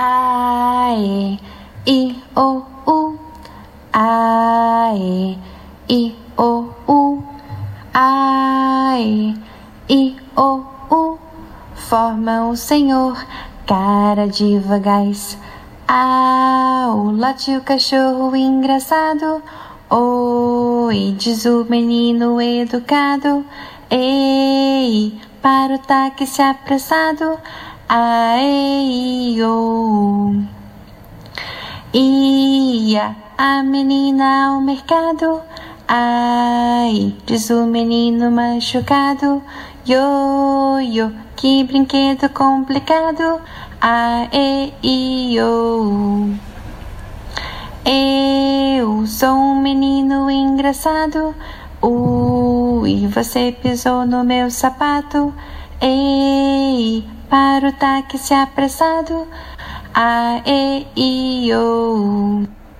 Ae, i, o, u. Ae, i, o, u. Ae, i, o, u. Forma o Senhor cara de vagais. Late o cachorro engraçado. Oi, diz o menino educado. Ei, para o táxi apressado. Aê, oh. Ia a menina ao mercado. Ai, diz o menino machucado. Yo, que brinquedo complicado. Aê, oh. Eu sou um menino engraçado. Ui, você pisou no meu sapato. Ei, para o táxi apressado. A, E, I, O.